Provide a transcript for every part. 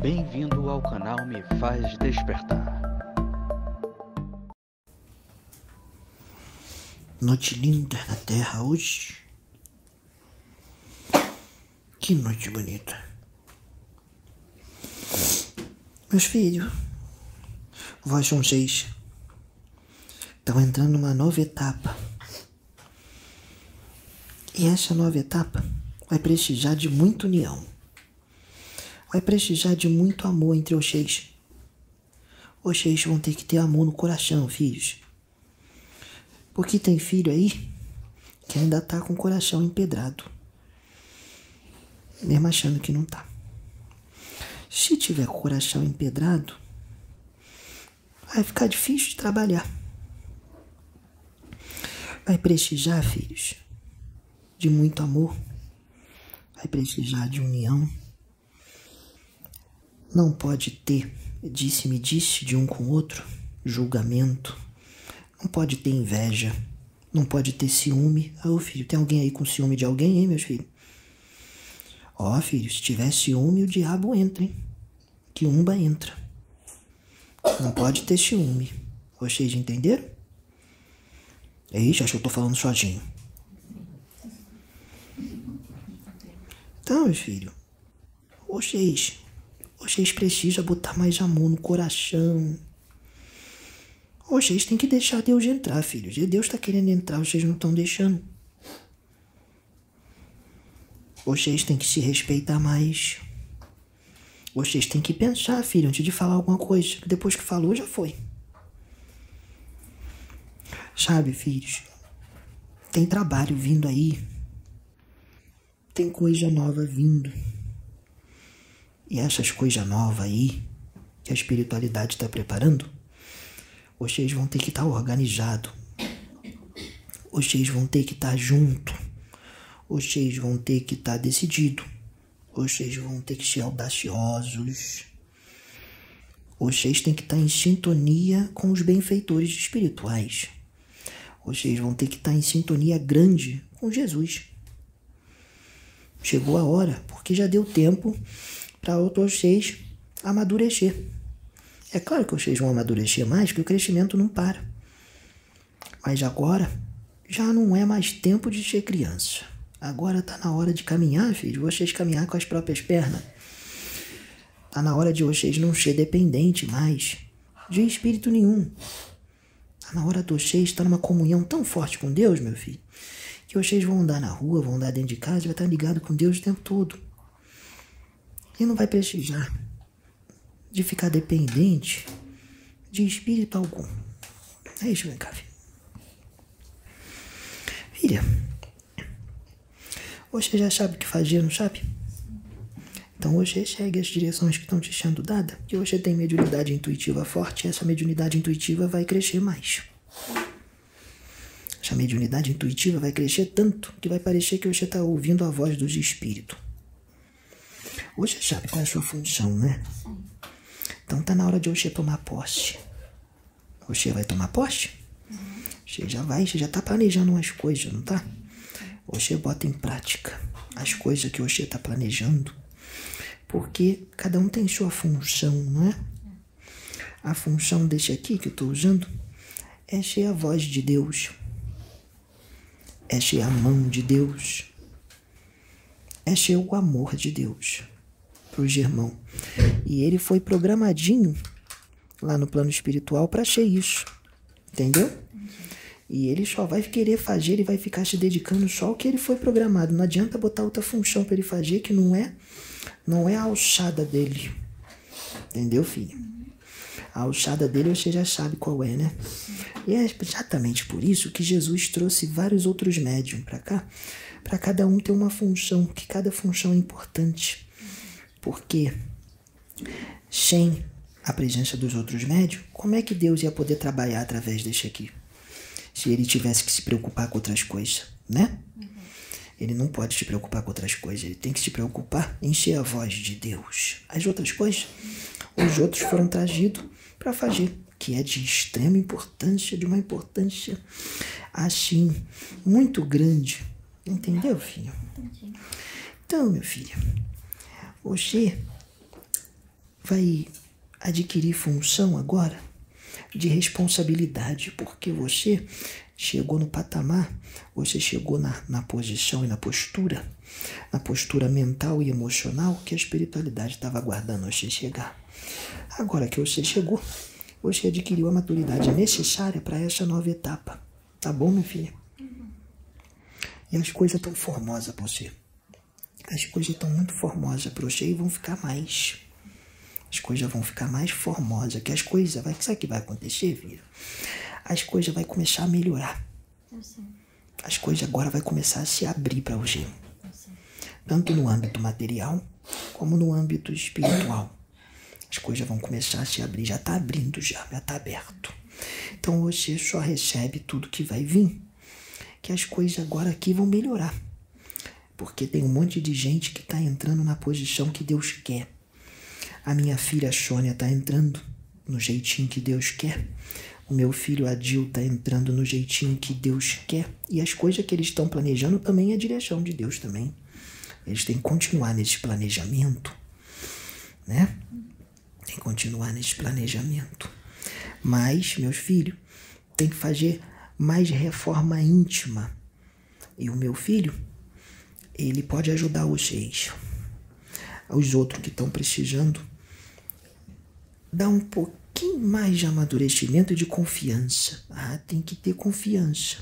Bem-vindo ao canal Me Faz Despertar. Noite linda na terra hoje. Que noite bonita. Meus filhos, vós seis. Estão entrando numa nova etapa. E essa nova etapa vai precisar de muita união. Vai precisar de muito amor entre vocês. Vocês vão ter que ter amor no coração, filhos. Porque tem filho aí que ainda tá com o coração empedrado. Mesmo achando que não tá. Se tiver coração empedrado, vai ficar difícil de trabalhar. Vai precisar, filhos, de muito amor. Vai precisar de união. Não pode ter disse-me disse de um com o outro, julgamento. Não pode ter inveja. Não pode ter ciúme. Ah, ô filho, tem alguém aí com ciúme de alguém, hein, meus filhos? Ó, filho, se tiver ciúme, o diabo entra, hein? Que umba entra. Não pode ter ciúme. Vocês entenderam? Ixi, acho que eu tô falando sozinho. Então, meus filhos, vocês, vocês precisam botar mais amor no coração. Vocês têm que deixar Deus entrar, filhos. E Deus está querendo entrar, vocês não estão deixando. Vocês têm que se respeitar mais. Vocês têm que pensar, filho, antes de falar alguma coisa. Depois que falou, já foi. Sabe, filhos? Tem trabalho vindo aí. Tem coisa nova vindo. E essas coisas novas aí, que a espiritualidade está preparando, vocês vão ter que estar tá organizado. Vocês vão ter que estar tá junto. Vocês vão ter que estar tá decidido. Vocês vão ter que ser audaciosos. Vocês têm que estar tá em sintonia com os benfeitores espirituais. Vocês vão ter que estar tá em sintonia grande com Jesus. Chegou a hora, porque já deu tempo para vocês amadurecer. É claro que vocês vão amadurecer mais, que o crescimento não para. Mas agora já não é mais tempo de ser criança. Agora tá na hora de caminhar, filho, vocês caminhar com as próprias pernas. Tá na hora de vocês não ser dependente mais de espírito nenhum. Tá na hora de vocês estar numa comunhão tão forte com Deus, meu filho, que vocês vão andar na rua, vão andar dentro de casa vai estar ligado com Deus o tempo todo. E não vai precisar de ficar dependente de espírito algum. É isso, vem cá, filho. Filha, você já sabe o que fazer, não sabe? Então você segue as direções que estão te sendo dadas, que você tem mediunidade intuitiva forte, essa mediunidade intuitiva vai crescer mais. Essa mediunidade intuitiva vai crescer tanto que vai parecer que você está ouvindo a voz dos espíritos. Você sabe qual é a sua função, né? Então tá na hora de você tomar posse. Você vai tomar posse? Você já vai, você já tá planejando umas coisas, não tá? Você bota em prática as coisas que você está planejando, porque cada um tem sua função, não é? A função desse aqui que eu estou usando é ser a voz de Deus, é ser a mão de Deus, é ser o amor de Deus para o Germão. E ele foi programadinho lá no plano espiritual para ser isso, entendeu? E ele só vai querer fazer, ele vai ficar se dedicando só ao que ele foi programado. Não adianta botar outra função para ele fazer que não é não é a alçada dele. Entendeu, filho? A alçada dele você já sabe qual é, né? E é exatamente por isso que Jesus trouxe vários outros médiums para cá, para cada um ter uma função, que cada função é importante. Porque sem a presença dos outros médios, como é que Deus ia poder trabalhar através deste aqui? se ele tivesse que se preocupar com outras coisas, né? Uhum. Ele não pode se preocupar com outras coisas, ele tem que se preocupar em ser a voz de Deus. As outras coisas, os outros foram trazidos para fazer, que é de extrema importância, de uma importância assim, muito grande. Entendeu, filho? Então, meu filho, você vai adquirir função agora de responsabilidade, porque você chegou no patamar, você chegou na, na posição e na postura, na postura mental e emocional que a espiritualidade estava aguardando você chegar. Agora que você chegou, você adquiriu a maturidade necessária para essa nova etapa. Tá bom, meu filho? E as coisas estão formosas para você. As coisas estão muito formosas para você e vão ficar mais. As coisas vão ficar mais formosas. Que as coisas, vai, sabe o que vai acontecer, filho? As coisas vai começar a melhorar. As coisas agora vai começar a se abrir para você. Tanto no âmbito material como no âmbito espiritual. As coisas vão começar a se abrir. Já está abrindo já, já está aberto. Então você só recebe tudo que vai vir. Que as coisas agora aqui vão melhorar. Porque tem um monte de gente que está entrando na posição que Deus quer. A minha filha Sônia está entrando no jeitinho que Deus quer. O meu filho Adil está entrando no jeitinho que Deus quer. E as coisas que eles estão planejando também é a direção de Deus também. Eles têm que continuar nesse planejamento, né? Tem que continuar nesse planejamento. Mas, meus filhos, tem que fazer mais reforma íntima. E o meu filho, ele pode ajudar vocês. Os outros que estão precisando, dá um pouquinho mais de amadurecimento e de confiança. Ah, tem que ter confiança.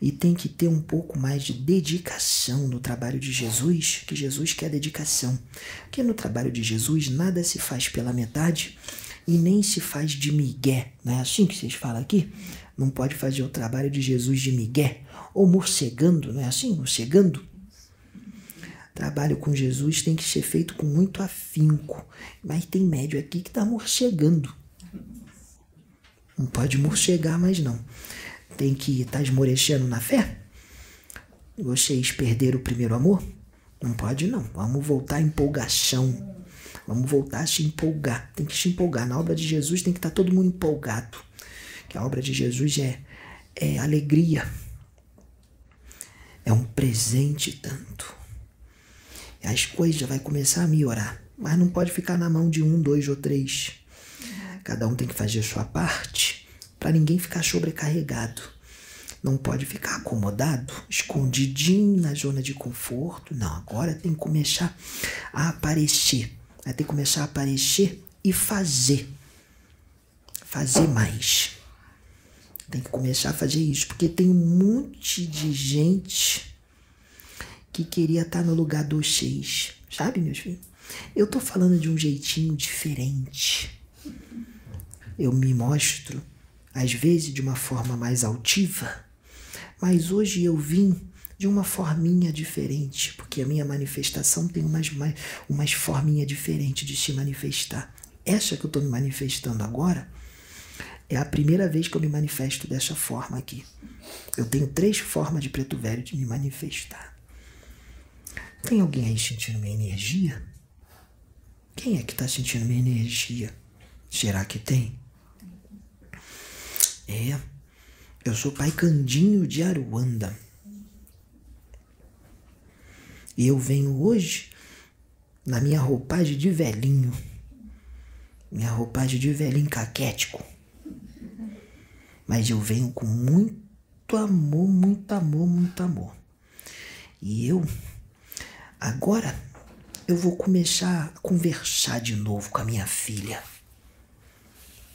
E tem que ter um pouco mais de dedicação no trabalho de Jesus, que Jesus quer dedicação. Porque no trabalho de Jesus nada se faz pela metade e nem se faz de migué. Não é assim que vocês falam aqui? Não pode fazer o trabalho de Jesus de migué. Ou morcegando, não é assim? Morcegando. Trabalho com Jesus tem que ser feito com muito afinco. Mas tem médio aqui que está morcegando. Não pode morcegar mais não. Tem que estar tá esmorecendo na fé. Vocês perderam o primeiro amor? Não pode não. Vamos voltar à empolgação. Vamos voltar a se empolgar. Tem que se empolgar. Na obra de Jesus tem que estar tá todo mundo empolgado. Que a obra de Jesus é, é alegria. É um presente tanto. As coisas vai começar a melhorar. Mas não pode ficar na mão de um, dois ou três. Cada um tem que fazer a sua parte para ninguém ficar sobrecarregado. Não pode ficar acomodado, escondidinho na zona de conforto. Não, agora tem que começar a aparecer. Vai ter que começar a aparecer e fazer. Fazer mais. Tem que começar a fazer isso, porque tem um monte de gente que queria estar no lugar dos seis. Sabe, meus filhos? Eu tô falando de um jeitinho diferente. Eu me mostro, às vezes, de uma forma mais altiva, mas hoje eu vim de uma forminha diferente, porque a minha manifestação tem umas, umas, umas forminha diferente de se manifestar. Essa que eu estou me manifestando agora é a primeira vez que eu me manifesto dessa forma aqui. Eu tenho três formas de preto velho de me manifestar. Tem alguém aí sentindo minha energia? Quem é que está sentindo minha energia? Será que tem? É, eu sou pai Candinho de Aruanda. E eu venho hoje na minha roupagem de velhinho. Minha roupagem de velhinho caquético. Mas eu venho com muito amor, muito amor, muito amor. E eu, agora, eu vou começar a conversar de novo com a minha filha.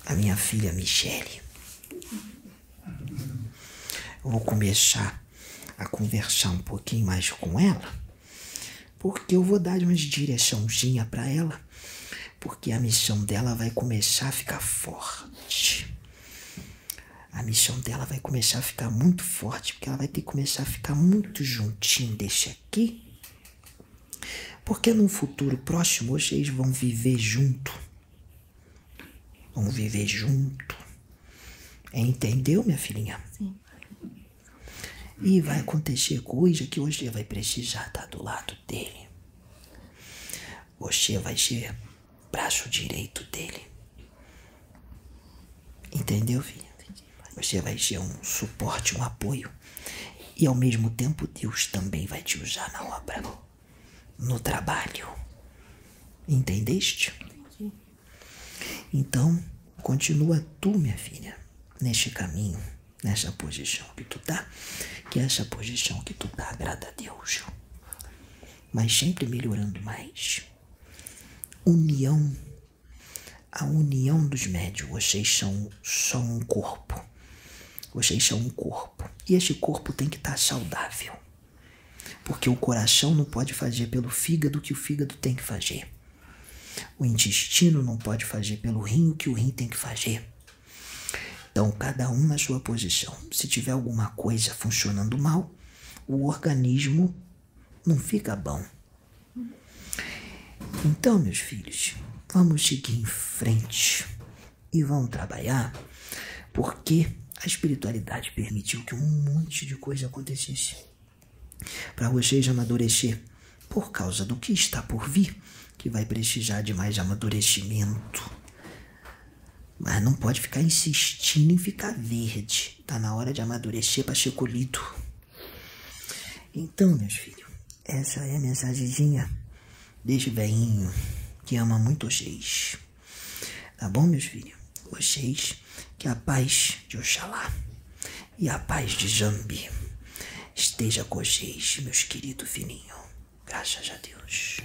A minha filha Michele. Eu vou começar a conversar um pouquinho mais com ela, porque eu vou dar umas direçãozinha para ela, porque a missão dela vai começar a ficar forte. A missão dela vai começar a ficar muito forte, porque ela vai ter que começar a ficar muito juntinho desse aqui. Porque num futuro próximo vocês vão viver junto. Vão viver junto. Entendeu, minha filhinha? Sim. E vai acontecer coisa que você vai precisar estar do lado dele. Você vai ser braço direito dele. Entendeu, filha? Você vai ser um suporte, um apoio. E ao mesmo tempo, Deus também vai te usar na obra, no trabalho. Entendeste? Então, continua tu, minha filha, neste caminho, nessa posição que tu tá, que essa posição que tu tá agrada a Deus. Mas sempre melhorando mais. União. A união dos médios. Vocês são só um corpo. Vocês são um corpo. E este corpo tem que estar tá saudável. Porque o coração não pode fazer pelo fígado o que o fígado tem que fazer. O intestino não pode fazer pelo rim o que o rim tem que fazer. Então, cada um na sua posição. Se tiver alguma coisa funcionando mal, o organismo não fica bom. Então, meus filhos, vamos seguir em frente e vamos trabalhar, porque a espiritualidade permitiu que um monte de coisa acontecesse. Para vocês amadurecer por causa do que está por vir, que vai precisar de mais amadurecimento. Mas não pode ficar insistindo em ficar verde. Tá na hora de amadurecer para ser colhido. Então, meus filhos, essa é a mensagenzinha deste velhinho que ama muito vocês. Tá bom, meus filhos? Vocês, que a paz de Oxalá e a paz de Jambi esteja com vocês, meus queridos filhinhos. Graças a Deus.